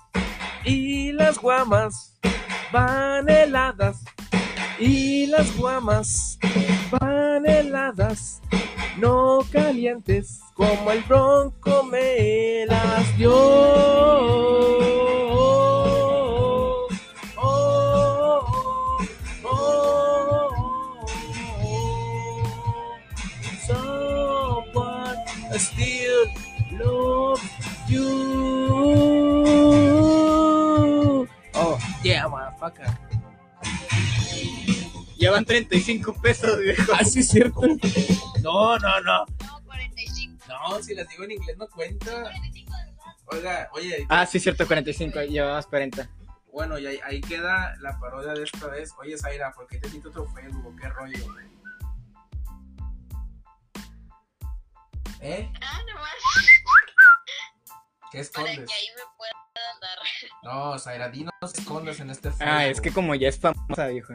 Y las guamas van heladas. Y las guamas van heladas. No calientes como el bronco me las dio. Someone still love you. Oh, yeah, motherfucker. Llevan 35 pesos, viejo. Ah, sí, es cierto. No, no, no. No, 45. No, si las digo en inglés no cuenta. 45 de verdad. Oiga, oye, Ah, sí, cierto, 45. Llevabas 40. bueno, y ahí, ahí queda la parodia de esta vez. Oye, Zaira, ¿por qué te quito tu Facebook? ¿Qué rollo? ¿Eh? Ah, nomás. ¿Qué Para escondes? que ahí me puedan dar. No, Zaira, di no te escondes en este Facebook. Ah, es que como ya es famosa, viejo.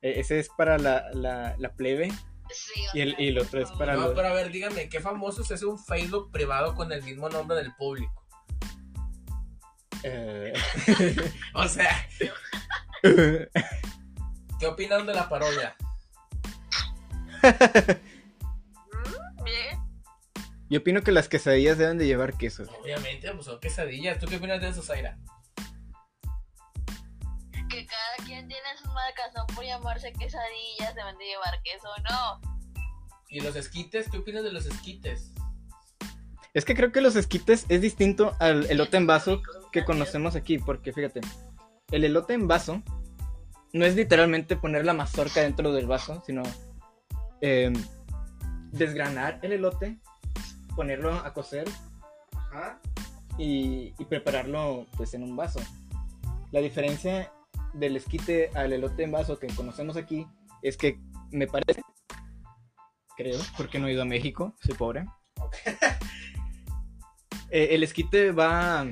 E- Ese es para la, la, la plebe Sí, y el, y el otro es para No, los... pero a ver, dígame, ¿qué famoso es un Facebook privado con el mismo nombre del público? Eh, (laughs) O sea, (laughs) ¿qué opinan de la parodia? Bien. Yo opino que las quesadillas deben de llevar queso. Obviamente, pues son quesadillas. ¿Tú qué opinas de eso, Zaira? Que cada quien tiene su marcazón por llamarse quesadillas, deben de llevar queso no. ¿Y los esquites? ¿Qué opinas de los esquites? Es que creo que los esquites es distinto al elote en vaso que conocemos aquí, porque fíjate, el elote en vaso no es literalmente poner la mazorca dentro del vaso, sino eh, desgranar el elote, ponerlo a cocer Ajá. y, y prepararlo pues en un vaso. La diferencia del esquite al elote en vaso que conocemos aquí es que me parece, creo, porque no he ido a México, soy pobre. (laughs) Eh, el esquite va,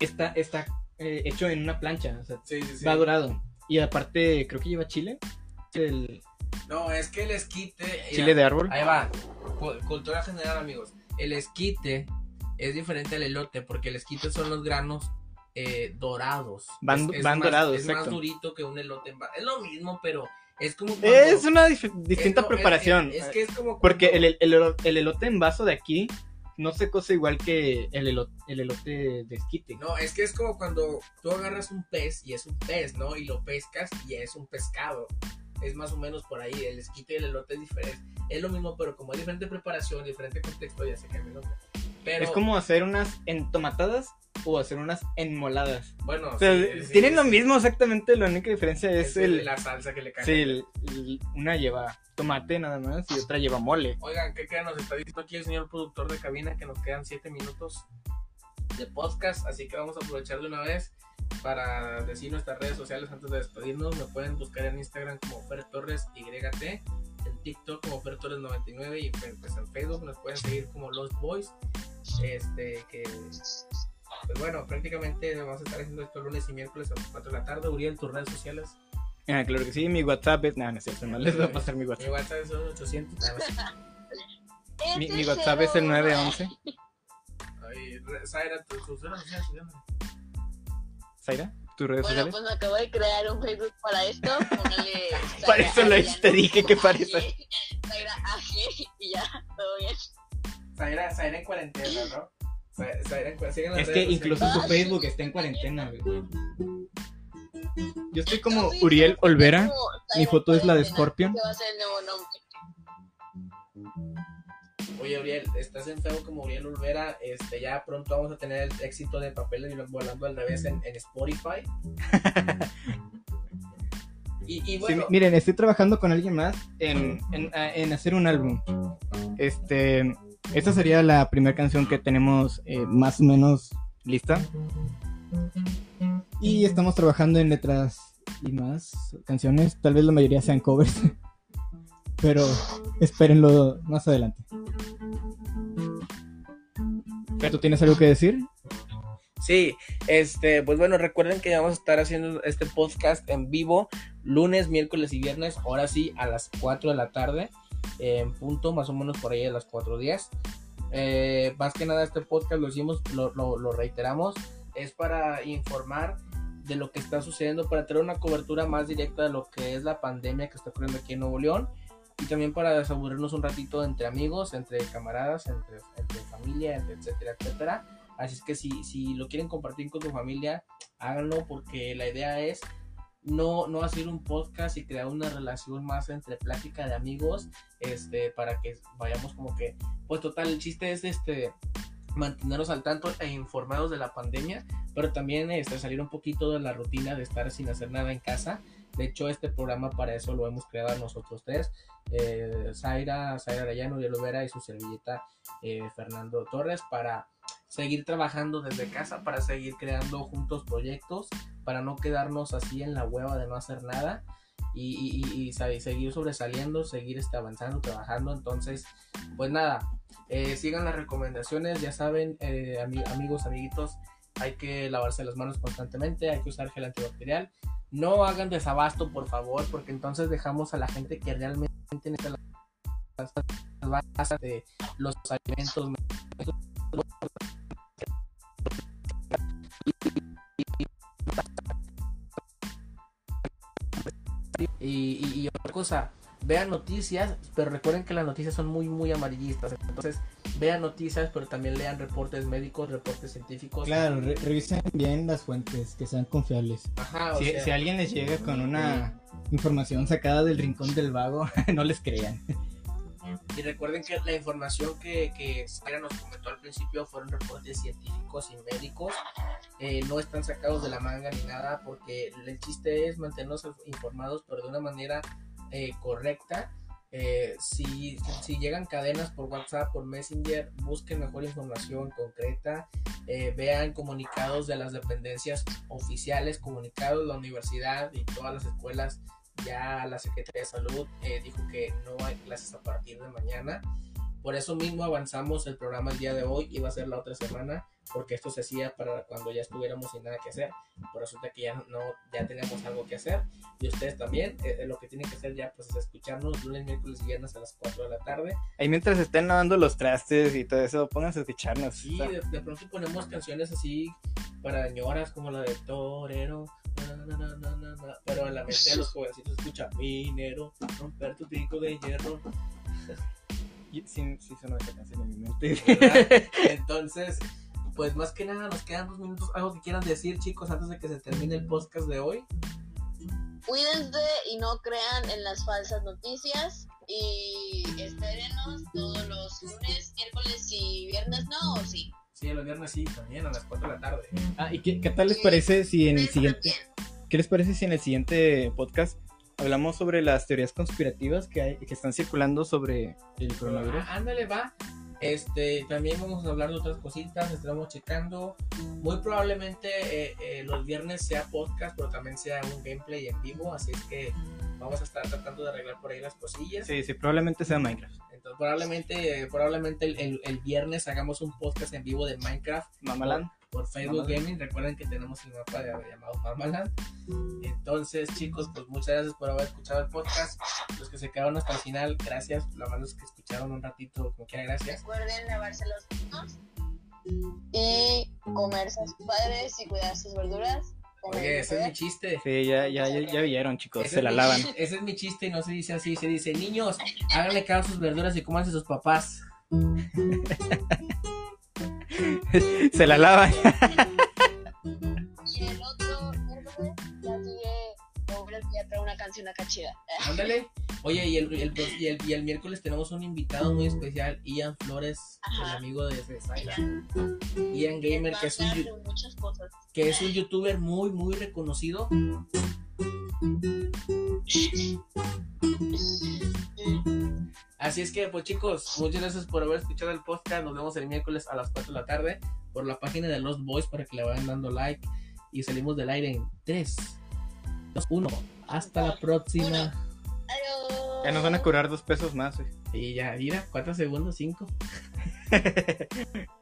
está, está eh, hecho en una plancha, o sea, Sí, sí, sí. va dorado. Y aparte, creo que lleva chile. El No, es que el esquite. chile de árbol. Ahí va. Cu- Cultura general, amigos. El esquite es diferente al elote porque el esquite son los granos eh, dorados. Van- Es- es van más- dorados, Es más durito que un elote en Es lo mismo, pero es como. cuando- Es una dif- distinta es- preparación. Es, que es como. Porque cuando- el, el, elo- el elote en vaso de aquí no se cose igual que el elote, el elote de esquite. No, es que es como cuando tú agarras un pez y es un pez, ¿no? Y lo pescas y es un pescado. Es más o menos por ahí. El esquite y el elote es diferente. Es lo mismo, pero como hay diferente preparación, diferente contexto, ya se cambia. Pero, Es como hacer unas entomatadas o hacer unas enmoladas. bueno, O sea, sí, sí, tienen sí, lo mismo exactamente, la única diferencia es, Es el... la salsa que le cae. Sí, el- el- una lleva tomate nada más y otra lleva mole. Oigan, ¿qué queda? Nos está diciendo aquí el señor productor de cabina que nos quedan 7 minutos de podcast, así que vamos a aprovechar de una vez para decir nuestras redes sociales antes de despedirnos. Me pueden buscar en Instagram como Fer Torres YT, en TikTok como Fer Torres 99 y pues en Facebook nos pueden seguir como Lost Boys. Este, que pues bueno, prácticamente vamos a estar haciendo esto lunes y miércoles a las 4 de la tarde. Uriel, tus redes sociales. Ah, claro que sí, mi WhatsApp es... No, no es cierto, no les voy a pasar mi Mi WhatsApp. Es 800. nada más. Mi, mi WhatsApp es el 911. (laughs) Zaira, tus redes sociales. Zaira, tus redes Bueno, sociales. pues me acabo de crear un Facebook para esto. Póngale. (laughs) Para eso lo hice, te dije que para eso. (laughs) Zaira AG y ya, todo bien. Zaira, Zaira en cuarentena, ¿no? Zaira, en cuarentena. Es que incluso su Facebook está en cuarentena, güey. Yo estoy como Entonces, Uriel Olvera. Mi foto es la de Scorpion. va a ser el nuevo nombre. Oye, Uriel, estás en feo como Uriel Olvera. Este, ya pronto vamos a tener el éxito de Papeles y volando al revés en, en Spotify. (laughs) y, y Sí, bueno, miren, estoy trabajando con alguien más en, en, en hacer un álbum. Este, esta sería la primera canción que tenemos eh, más o menos lista. Y estamos trabajando en letras y más canciones. Tal vez la mayoría sean covers. (laughs) Pero espérenlo más adelante. ¿Tú tienes algo que decir? Sí, este, pues bueno, recuerden que vamos a estar haciendo este podcast en vivo lunes, miércoles y viernes, ahora sí, a las 4 de la tarde, en punto, más o menos por ahí a las 4.10. Eh, más que nada este podcast lo hicimos, lo, lo- lo reiteramos, es para informar de lo que está sucediendo, para tener una cobertura más directa de lo que es la pandemia que está ocurriendo aquí en Nuevo León y también para desaburrirnos un ratito entre amigos, entre camaradas, entre, entre familia, entre etcétera, etcétera. Así es que si, si lo quieren compartir con su familia, háganlo porque la idea es no, no hacer un podcast y crear una relación más entre plática de amigos, este, para que vayamos como que, pues total, el chiste es este mantenernos al tanto e informados de la pandemia, pero también este, salir un poquito de la rutina de estar sin hacer nada en casa. De hecho, este programa para eso lo hemos creado nosotros tres, eh, Zaira, Zaira Arellano de Olvera y su servilleta eh, Fernando Torres, para seguir trabajando desde casa, para seguir creando juntos proyectos, para no quedarnos así en la hueva de no hacer nada y, y- y- y seguir sobresaliendo, seguir este, avanzando, trabajando. Entonces, pues nada, eh, sigan las recomendaciones, ya saben, ami- amigos, amiguitos, hay que lavarse las manos constantemente, hay que usar gel antibacterial. No hagan desabasto, por favor, porque entonces dejamos a la gente que realmente necesita las bases de los alimentos. Y, y, y otra cosa, vean noticias, pero recuerden que las noticias son muy, muy amarillistas. Entonces, vean noticias, pero también lean reportes médicos, reportes científicos. Claro, re- revisen bien las fuentes, que sean confiables. Ajá, o Si, sea, si alguien les llega con una información sacada del rincón del vago, (laughs) no les crean. Y recuerden que la información que, que Sara nos comentó al principio fueron reportes científicos y médicos. Eh, no están sacados de la manga ni nada, porque el chiste es mantenernos informados, pero de una manera eh, correcta. Eh, si, si llegan cadenas por WhatsApp, por Messenger, busquen mejor información concreta. eh, vean comunicados de las dependencias oficiales, comunicados de la universidad y todas las escuelas ya la Secretaría de Salud eh, dijo que no hay clases a partir de mañana. Por eso mismo avanzamos el programa el día de hoy, iba a ser la otra semana, porque esto se hacía para cuando ya estuviéramos sin nada que hacer. Pero resulta que ya no, ya tenemos algo que hacer. Y ustedes también, eh, eh, lo que tienen que hacer ya pues es escucharnos lunes, miércoles y viernes a las 4 de la tarde. Ahí mientras estén lavando los trastes y todo eso, pónganse a escucharnos. Y de, de pronto ponemos canciones así para señoras como la de Torero. na, na, na, Pero en la mente de los (laughs) jovencitos escucha minero, romper tu pico de hierro. Sí, sí sonó esa canción en mi mente. (laughs) ¿verdad? (laughs) Entonces, pues más que nada nos quedan dos minutos. Algo que quieran decir, chicos, antes de que se termine el podcast de hoy. Cuídense y no crean en las falsas noticias. Y espérenos todos los lunes, miércoles y viernes, ¿no? ¿O sí? Sí, los viernes sí, también a las 4 de la tarde. Ah, ¿y qué, qué tal les parece si en el siguiente... ¿Qué les parece si en el siguiente podcast hablamos sobre las teorías conspirativas que, hay, que están circulando sobre el coronavirus? Ah, ándale, va. Este, también vamos a hablar de otras cositas, estamos checando. Muy probablemente eh, eh, los viernes sea podcast, pero también sea un gameplay en vivo, así es que vamos a estar tratando de arreglar por ahí las cosillas. Sí, sí, probablemente sea Minecraft. Entonces, probablemente, eh, probablemente el, el- el viernes hagamos un podcast en vivo de Minecraft Mamaland. Por Facebook. Gaming. Recuerden que tenemos el mapa llamado Mamaland. Entonces, chicos, pues muchas gracias por haber escuchado el podcast. Los que se quedaron hasta el final, gracias. Los malos que escucharon un ratito, como quiera, gracias. Recuerden lavarse los manos y comerse a sus padres y cuidar sus verduras. Oye, ese es mi chiste. Sí, ya, ya, ya, ya vieron, chicos, Ese se la mi lavan. chiste- Ese es mi chiste y no se dice así, se dice, niños, háganle caso a sus verduras y cómanse sus papás. (laughs) (laughs) se la lavan. Y el otro miércoles (laughs) ya una canción acá chida. Ándale. Oye, y el, el- y, el, y el miércoles tenemos un invitado muy especial, Ian Flores, el amigo de Zaira. Ian Gamer, es, un, que es un youtuber muy, muy reconocido. Así es que, pues chicos, muchas gracias por haber escuchado el podcast. Nos vemos el miércoles a las 4 de la tarde por la página de Lost Boys para que le vayan dando like. Y salimos del aire en 3, 2, 1. Hasta la próxima. Adiós. Ya nos van a curar dos pesos más. güey. Y ya, mira, 4 segundos, 5. (laughs)